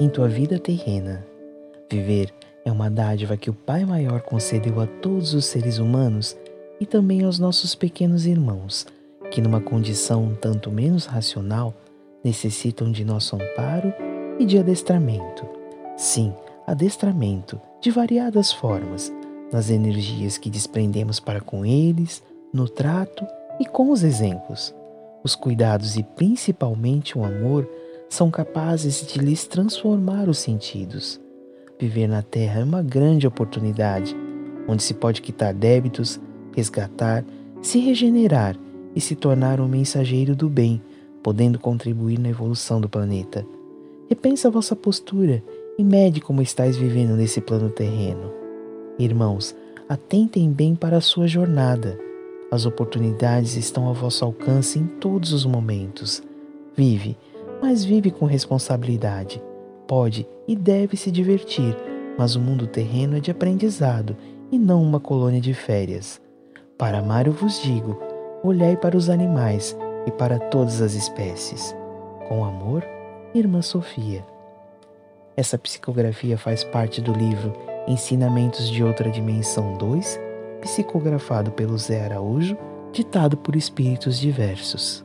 Em tua vida terrena. Viver é uma dádiva que o Pai Maior concedeu a todos os seres humanos e também aos nossos pequenos irmãos, que, numa condição um tanto menos racional, necessitam de nosso amparo e de adestramento. Sim, adestramento, de variadas formas, nas energias que desprendemos para com eles, no trato e com os exemplos. Os cuidados e principalmente o amor são capazes de lhes transformar os sentidos. Viver na Terra é uma grande oportunidade, onde se pode quitar débitos, resgatar, se regenerar e se tornar um mensageiro do bem, podendo contribuir na evolução do planeta. Repensa a vossa postura e mede como estáis vivendo nesse plano terreno. Irmãos, atentem bem para a sua jornada. As oportunidades estão ao vosso alcance em todos os momentos. Vive mas vive com responsabilidade. Pode e deve se divertir, mas o mundo terreno é de aprendizado e não uma colônia de férias. Para amar eu vos digo: olhai para os animais e para todas as espécies. Com amor, Irmã Sofia. Essa psicografia faz parte do livro Ensinamentos de Outra Dimensão 2, psicografado pelo Zé Araújo, ditado por espíritos diversos.